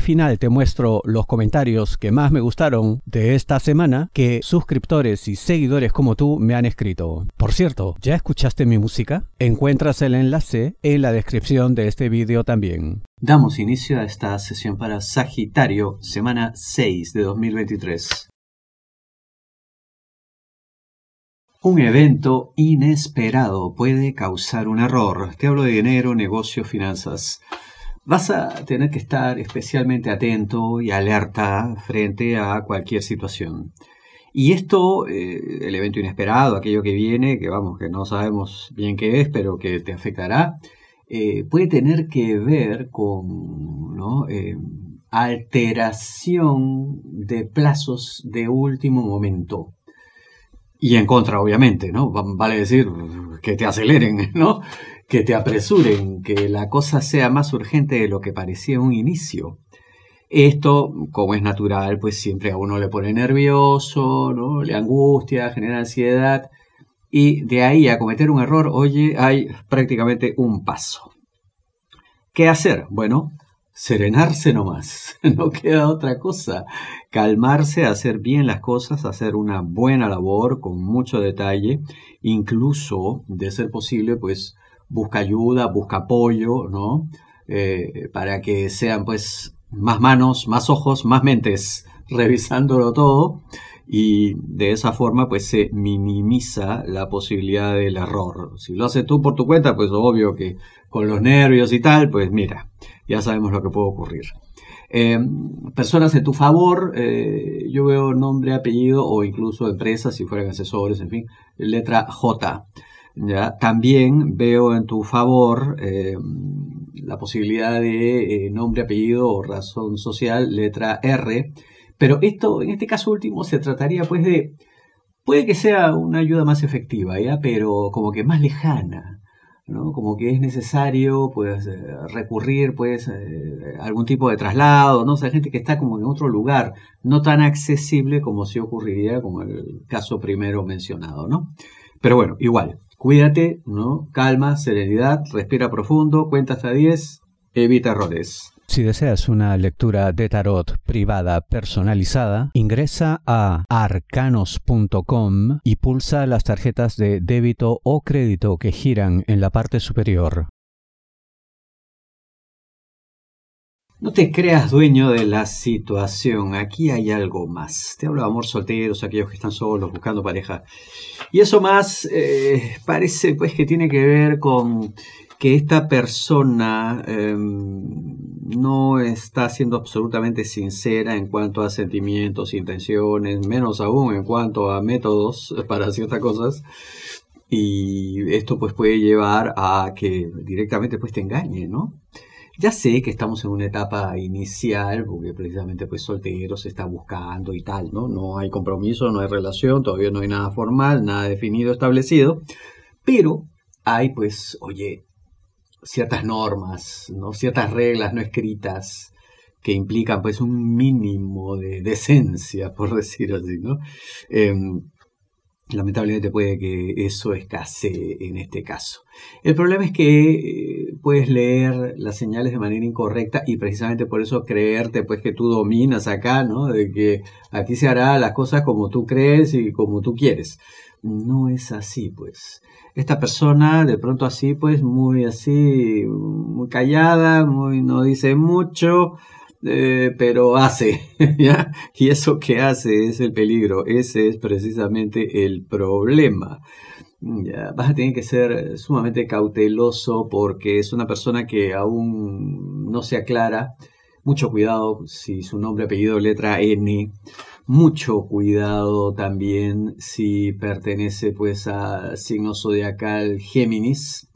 Final te muestro los comentarios que más me gustaron de esta semana que suscriptores y seguidores como tú me han escrito. Por cierto, ¿ya escuchaste mi música? Encuentras el enlace en la descripción de este vídeo también. Damos inicio a esta sesión para Sagitario, semana 6 de 2023. Un evento inesperado puede causar un error. Te hablo de dinero, negocio, finanzas. Vas a tener que estar especialmente atento y alerta frente a cualquier situación. Y esto, eh, el evento inesperado, aquello que viene, que vamos, que no sabemos bien qué es, pero que te afectará, eh, puede tener que ver con eh, alteración de plazos de último momento. Y en contra, obviamente, ¿no? Vale decir que te aceleren, ¿no? Que te apresuren, que la cosa sea más urgente de lo que parecía un inicio. Esto, como es natural, pues siempre a uno le pone nervioso, ¿no? Le angustia, genera ansiedad. Y de ahí a cometer un error, oye, hay prácticamente un paso. ¿Qué hacer? Bueno, serenarse nomás, no queda otra cosa. Calmarse, hacer bien las cosas, hacer una buena labor con mucho detalle, incluso, de ser posible, pues busca ayuda, busca apoyo, ¿no? Eh, para que sean pues más manos, más ojos, más mentes revisándolo todo y de esa forma pues se minimiza la posibilidad del error. Si lo haces tú por tu cuenta, pues obvio que con los nervios y tal, pues mira, ya sabemos lo que puede ocurrir. Eh, personas de tu favor, eh, yo veo nombre, apellido o incluso empresas, si fueran asesores, en fin, letra J. ¿ya? También veo en tu favor eh, la posibilidad de nombre, apellido o razón social, letra R. Pero esto, en este caso último, se trataría pues de, puede que sea una ayuda más efectiva, ¿ya? Pero como que más lejana. ¿no? Como que es necesario, pues, eh, recurrir, pues, eh, algún tipo de traslado, ¿no? O sea, gente que está como en otro lugar, no tan accesible como si ocurriría como el caso primero mencionado, ¿no? Pero bueno, igual, cuídate, ¿no? Calma, serenidad, respira profundo, cuenta hasta 10, evita errores. Si deseas una lectura de tarot privada personalizada, ingresa a arcanos.com y pulsa las tarjetas de débito o crédito que giran en la parte superior. No te creas dueño de la situación, aquí hay algo más. Te hablo de amor solteros, aquellos que están solos buscando pareja. Y eso más eh, parece pues que tiene que ver con que esta persona em, no está siendo absolutamente sincera en cuanto a sentimientos, intenciones, menos aún en cuanto a métodos para ciertas cosas. Y esto pues puede llevar a que directamente pues te engañe, ¿no? Ya sé que estamos en una etapa inicial, porque precisamente pues soltero se está buscando y tal, ¿no? No hay compromiso, no hay relación, todavía no hay nada formal, nada definido, establecido, pero hay pues, oye, ciertas normas, ¿no? ciertas reglas no escritas que implican pues un mínimo de decencia, por decir así, ¿no? Em, lamentablemente puede que eso escasee en este caso. El problema es que eh, puedes leer las señales de manera incorrecta y precisamente por eso creerte pues que tú dominas acá, ¿no? De que aquí se hará las cosas como tú crees y como tú quieres. No es así, pues esta persona de pronto así, pues muy así, muy callada, muy no dice mucho, eh, pero hace. Y eso que hace es el peligro, ese es precisamente el problema. Ya, vas a tener que ser sumamente cauteloso porque es una persona que aún no se aclara. Mucho cuidado si su nombre, apellido, letra N mucho cuidado también si pertenece pues a signo zodiacal Géminis.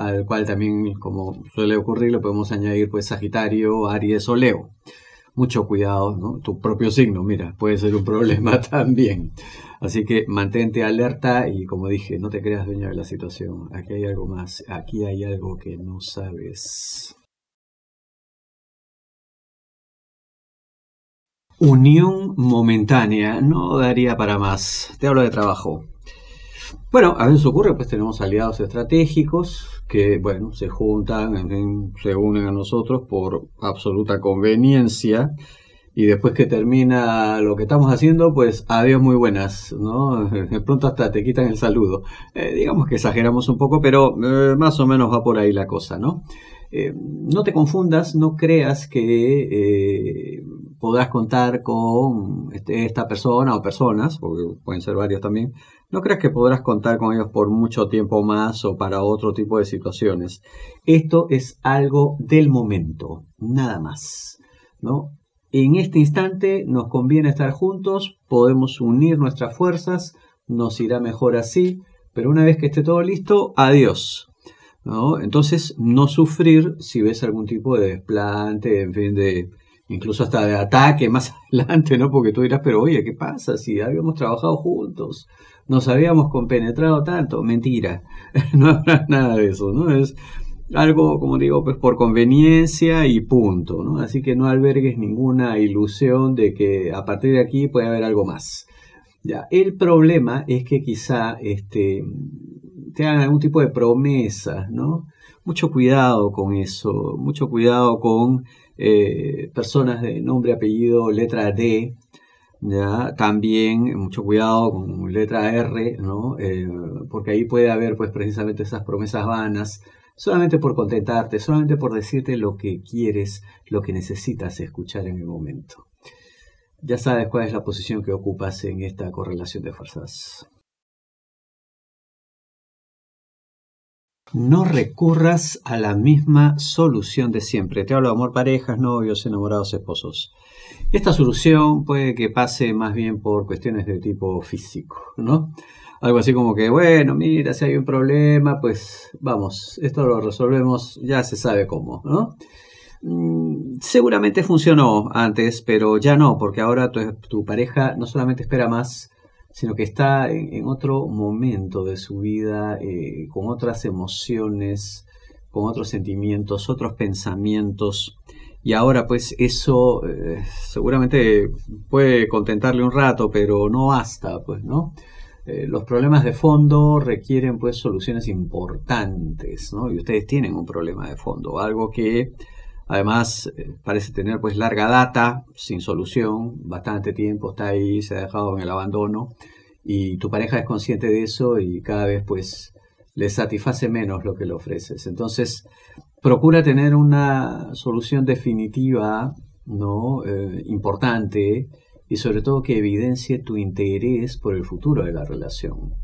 Al cual también, como suele ocurrir, le podemos añadir pues Sagitario, Aries o Leo. Mucho cuidado, ¿no? Tu propio signo, mira, puede ser un problema también. Así que mantente alerta y como dije, no te creas dueña de la situación. Aquí hay algo más, aquí hay algo que no sabes. Unión momentánea, no daría para más. Te hablo de trabajo. Bueno, a veces ocurre, pues tenemos aliados estratégicos que, bueno, se juntan, se unen a nosotros por absoluta conveniencia y después que termina lo que estamos haciendo, pues adiós muy buenas, ¿no? De pronto hasta te quitan el saludo. Eh, digamos que exageramos un poco, pero eh, más o menos va por ahí la cosa, ¿no? Eh, no te confundas, no creas que podrás contar con este, esta persona o personas, porque pueden ser varios también, no creas que podrás contar con ellos por mucho tiempo más o para otro tipo de situaciones. Esto es algo del momento, nada más, ¿no? En este instante nos conviene estar juntos, podemos unir nuestras fuerzas, nos irá mejor así, pero una vez que esté todo listo, adiós. ¿no? Entonces, no sufrir si ves algún tipo de desplante, en fin, de incluso hasta de ataque más adelante, ¿no? Porque tú dirás, pero oye, ¿qué pasa si habíamos trabajado juntos? Nos habíamos compenetrado tanto. Mentira, no habrá nada de eso, ¿no? Es algo, como digo, pues por conveniencia y punto, ¿no? Así que no albergues ninguna ilusión de que a partir de aquí puede haber algo más. Ya, el problema es que quizá este, te hagan algún tipo de promesa, ¿no? Mucho cuidado con eso, mucho cuidado con eh, personas de nombre, apellido, letra D, ¿ya? También mucho cuidado con letra R, ¿no? Eh, porque ahí puede haber pues precisamente esas promesas vanas, solamente por contentarte, solamente por decirte lo que quieres, lo que necesitas escuchar en el momento. Ya sabes cuál es la posición que ocupas en esta correlación de fuerzas. No recurras a la misma solución de siempre. Te hablo de amor, parejas, novios, enamorados, esposos. Esta solución puede que pase más bien por cuestiones de tipo físico, ¿no? algo así como que, bueno, mira, si hay un problema, pues vamos, esto lo resolvemos, ya se sabe cómo, ¿no? Mm, seguramente funcionó antes, pero ya no, porque ahora tu, pareja no solamente espera más, sino que está en, otro momento de su vida, eh, con otras emociones, con otros sentimientos, otros pensamientos. Y ahora pues eso eh, seguramente puede contentarle un rato, pero no basta, pues, ¿no? Eh, los problemas de fondo requieren pues soluciones importantes, ¿no? Y ustedes tienen un problema de fondo, algo que además eh, parece tener pues larga data, sin solución, bastante tiempo está ahí, se ha dejado en el abandono y tu pareja es consciente de eso y cada vez pues le satisface menos lo que le ofreces. Entonces, procura tener una solución definitiva, ¿no? Eh, importante y sobre todo que evidencie tu interés por el futuro de la relación.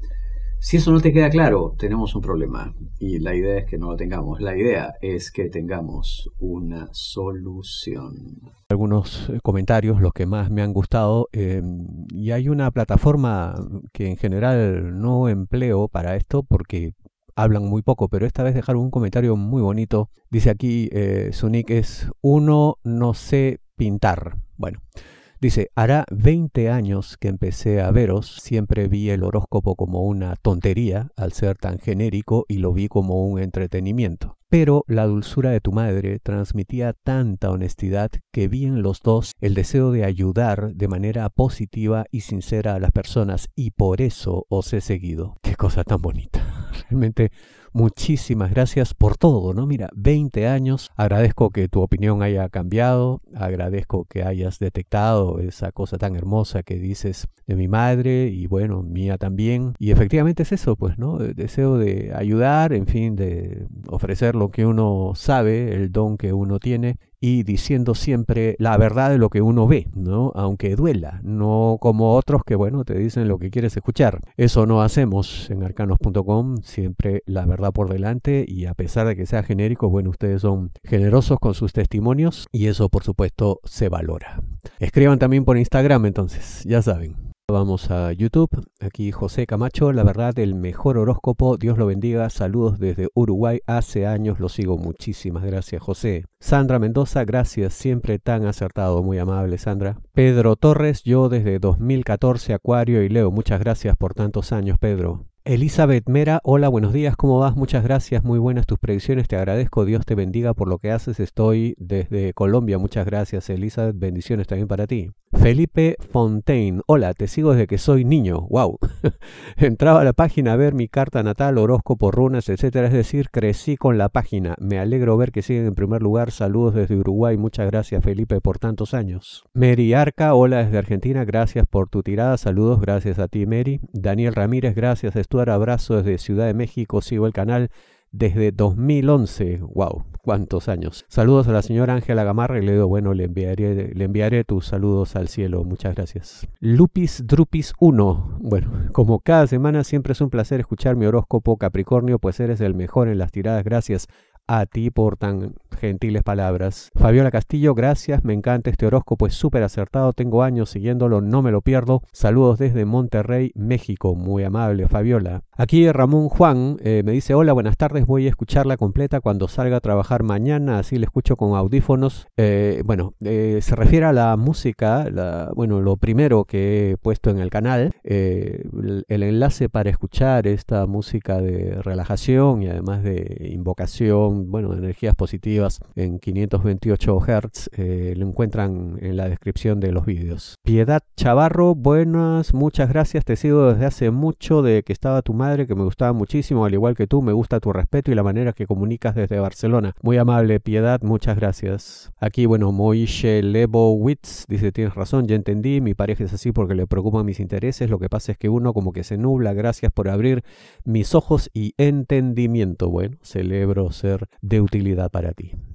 Si eso no te queda claro, tenemos un problema y la idea es que no lo tengamos. La idea es que tengamos una solución. Algunos eh, comentarios, los que más me han gustado, eh, y hay una plataforma que en general no empleo para esto porque hablan muy poco, pero esta vez dejaron un comentario muy bonito. Dice aquí, eh, su nick es uno no sé pintar. Bueno. Dice, hará 20 años que empecé a veros, siempre vi el horóscopo como una tontería al ser tan genérico y lo vi como un entretenimiento. Pero la dulzura de tu madre transmitía tanta honestidad que vi en los dos el deseo de ayudar de manera positiva y sincera a las personas y por eso os he seguido. Qué cosa tan bonita. Realmente muchísimas gracias por todo, ¿no? Mira, 20 años, agradezco que tu opinión haya cambiado, agradezco que hayas detectado esa cosa tan hermosa que dices de mi madre y bueno, mía también. Y efectivamente es eso, pues, ¿no? Deseo de ayudar, en fin, de ofrecer lo que uno sabe, el don que uno tiene y diciendo siempre la verdad de lo que uno ve, ¿no? Aunque duela, no como otros que, bueno, te dicen lo que quieres escuchar. Eso no hacemos en arcanos.com, siempre la verdad por delante y a pesar de que sea genérico, bueno, ustedes son generosos con sus testimonios y eso por supuesto se valora. Escriban también por Instagram entonces, ya saben. vamos a YouTube. Aquí José Camacho, la verdad, el mejor horóscopo. Dios lo bendiga. Saludos desde Uruguay. Hace años lo sigo. Muchísimas gracias, José. Sandra Mendoza, gracias. Siempre tan acertado. Muy amable, Sandra. Pedro Torres, yo desde 2014, Acuario y Leo. Muchas gracias por tantos años, Pedro. Elizabeth Mera, hola, buenos días, ¿cómo vas? Muchas gracias, muy buenas tus predicciones, te agradezco, Dios te bendiga por lo que haces, estoy desde Colombia, muchas gracias Elizabeth, bendiciones también para ti. Felipe Fontaine, hola, te sigo desde que soy niño, wow. Entraba a la página a ver mi carta natal, horóscopo, runas, etcétera, es decir, crecí con la página. Me alegro ver que siguen en primer lugar. Saludos desde Uruguay, muchas gracias Felipe por tantos años. Mary Arca, hola desde Argentina, gracias por tu tirada, saludos, gracias a ti Mary. Daniel Ramírez, gracias, Estuar, abrazo desde Ciudad de México, sigo el canal desde 2011. ¡Wow! ¿Cuántos años? Saludos a la señora Ángela Gamarra y le digo, bueno, le enviaré, le enviaré tus saludos al cielo. Muchas gracias. Lupis Drupis 1. Bueno, como cada semana siempre es un placer escuchar mi horóscopo Capricornio, pues eres el mejor en las tiradas. Gracias a ti por tan gentiles palabras. Fabiola Castillo, gracias, me encanta este horóscopo, es súper acertado, tengo años siguiéndolo, no me lo pierdo. Saludos desde Monterrey, México, muy amable Fabiola. Aquí Ramón Juan eh, me dice, hola, buenas tardes, voy a escucharla completa cuando salga a trabajar mañana, así la escucho con audífonos. Eh, bueno, eh, se refiere a la música, la, bueno, lo primero que he puesto en el canal, el, el enlace para escuchar esta música de relajación y además de invocación, bueno, de energías positivas en 528 Hz. Eh, lo encuentran en la descripción de los vídeos. Piedad Chavarro, buenas, muchas gracias. Te sigo desde hace mucho de que estaba tu madre, que me gustaba muchísimo, al igual que tú. Me gusta tu respeto y la manera que comunicas desde Barcelona. Muy amable, Piedad, muchas gracias. Aquí, bueno, Moishe Lebowitz dice: Tienes razón, ya entendí. Mi pareja es así porque le preocupan mis intereses. Lo que pasa es que uno como que se nubla. Gracias por abrir mis ojos y entendimiento. Bueno, celebro ser de utilidad para ti.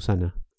Susana.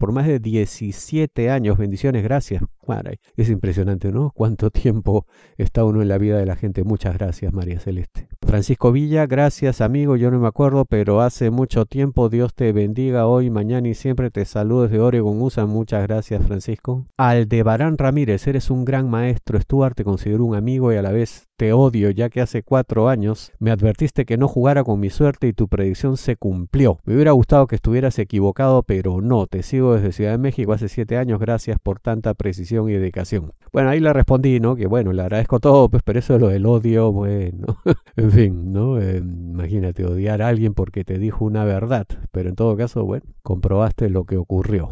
por más de 17 años. Bendiciones, gracias. Es impresionante, ¿no? Cuánto tiempo está uno en la vida de la gente. Muchas gracias, María Celeste. Francisco Villa, gracias amigo, yo no me acuerdo, pero hace mucho tiempo Dios te bendiga hoy, mañana y siempre te saludo desde Oregon USA. Muchas gracias, Francisco. Aldebarán Ramírez, eres un gran maestro. Stuart, te considero un amigo y a la vez te odio, ya que hace cuatro años me advertiste que no jugara con mi suerte y tu predicción se cumplió. Me hubiera gustado que estuvieras equivocado, pero no. Te sigo desde Ciudad de México hace siete años. Gracias por tanta precisión y dedicación. Bueno, ahí le respondí, ¿no? Que bueno, le agradezco todo, pues, pero eso de lo del odio, bueno, en fin, ¿no? Eh, imagínate odiar a alguien porque te dijo una verdad, pero en todo caso, bueno, comprobaste lo que ocurrió.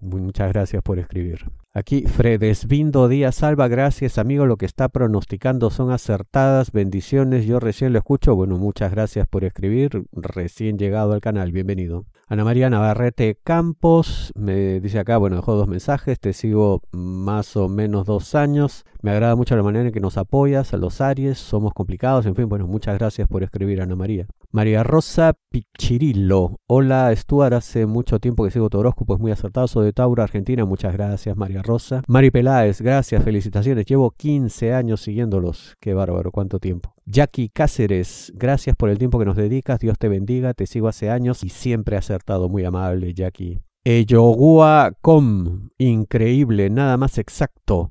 Muchas gracias por escribir. Aquí Fredesvindo Díaz Salva, gracias amigo, lo que está pronosticando son acertadas, bendiciones, yo recién lo escucho, bueno, muchas gracias por escribir, recién llegado al canal, bienvenido. Ana María Navarrete Campos me dice acá, bueno, dejó dos mensajes, te sigo más o menos dos años, me agrada mucho la manera en que nos apoyas, a los Aries, somos complicados, en fin, bueno, muchas gracias por escribir Ana María. María Rosa Pichirillo, hola Stuart, hace mucho tiempo que sigo tu horóscopo, es muy acertado, soy de Tauro, Argentina, muchas gracias María Rosa. Mari Peláez, gracias, felicitaciones, llevo 15 años siguiéndolos, qué bárbaro, cuánto tiempo. Jackie Cáceres, gracias por el tiempo que nos dedicas, Dios te bendiga, te sigo hace años y siempre acertado, muy amable Jackie. Eyogua Com, increíble, nada más exacto.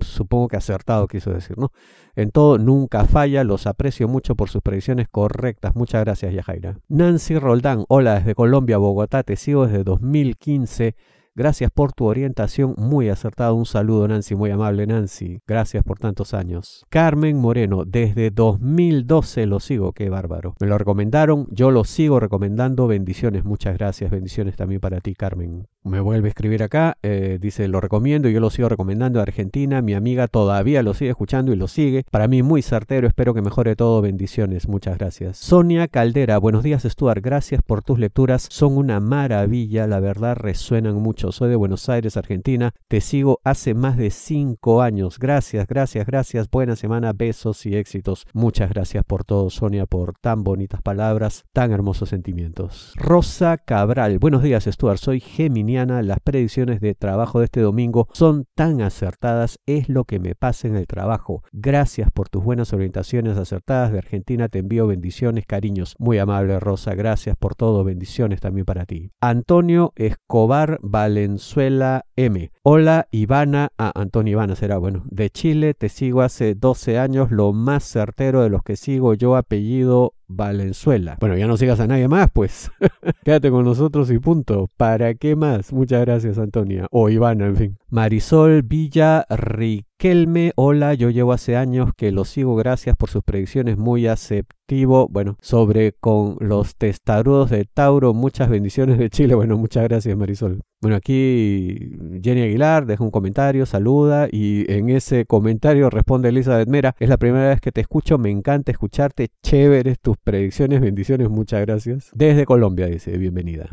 supongo que acertado quiso decir, ¿no? En todo, nunca falla. Los aprecio mucho por sus predicciones correctas. Muchas gracias, Yajaira. Nancy Roldán, hola desde Colombia, Bogotá. Te sigo desde 2015 Gracias por tu orientación, muy acertado. Un saludo, Nancy, muy amable, Nancy. Gracias por tantos años. Carmen Moreno, desde 2012 lo sigo, qué bárbaro. Me lo recomendaron, yo lo sigo recomendando. Bendiciones, muchas gracias. Bendiciones también para ti, Carmen. Me vuelve a escribir acá, eh, dice, lo recomiendo, yo lo sigo recomendando a Argentina. Mi amiga todavía lo sigue escuchando y lo sigue. Para mí muy certero, espero que mejore todo. Bendiciones, muchas gracias. Sonia Caldera, buenos días, Stuart. Gracias por tus lecturas, son una maravilla, la verdad resuenan mucho soy de Buenos Aires, Argentina. Te sigo hace más de cinco años. Gracias, gracias, gracias. Buena semana, besos y éxitos. Muchas gracias por todo, Sonia, por tan bonitas palabras, tan hermosos sentimientos. Rosa Cabral, buenos días, Stuart. Soy geminiana. Las predicciones de trabajo de este domingo son tan acertadas. Es lo que me pasa en el trabajo. Gracias por tus buenas orientaciones acertadas. De Argentina te envío bendiciones, cariños. Muy amable, Rosa. Gracias por todo. Bendiciones también para ti. Antonio Escobar Val Valenzuela M. Hola Ivana, ah, Antonio Ivana será, bueno, de Chile, te sigo hace 12 años, lo más certero de los que sigo yo, apellido Valenzuela. Bueno, ya no sigas a nadie más, pues. Quédate con nosotros y punto. ¿Para qué más? Muchas gracias, Antonia. O Ivana, en fin. Marisol Villa Riquelme. Hola, yo llevo hace años que lo sigo. Gracias por sus predicciones. Muy aceptivo. Bueno, sobre con los testarudos de Tauro. Muchas bendiciones de Chile. Bueno, muchas gracias, Marisol. Bueno, aquí Jenny Aguilar deja un comentario, saluda y en ese comentario responde Elizabeth Mera. Es la primera vez que te escucho, me encanta escucharte, chéveres tus predicciones, bendiciones, muchas gracias. Desde Colombia dice, bienvenida.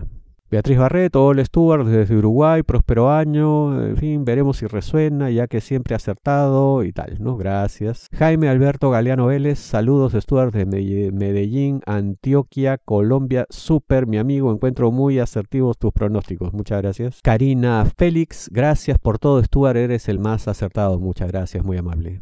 Beatriz Barreto, Ole Stuart desde Uruguay, próspero año, en fin, veremos si resuena, ya que siempre acertado y tal, ¿no? Gracias. Jaime Alberto Galeano Vélez, saludos Stuart de Medellín, Antioquia, Colombia, súper, mi amigo, encuentro muy asertivos tus pronósticos, muchas gracias. Karina Félix, gracias por todo Stuart, eres el más acertado, muchas gracias, muy amable.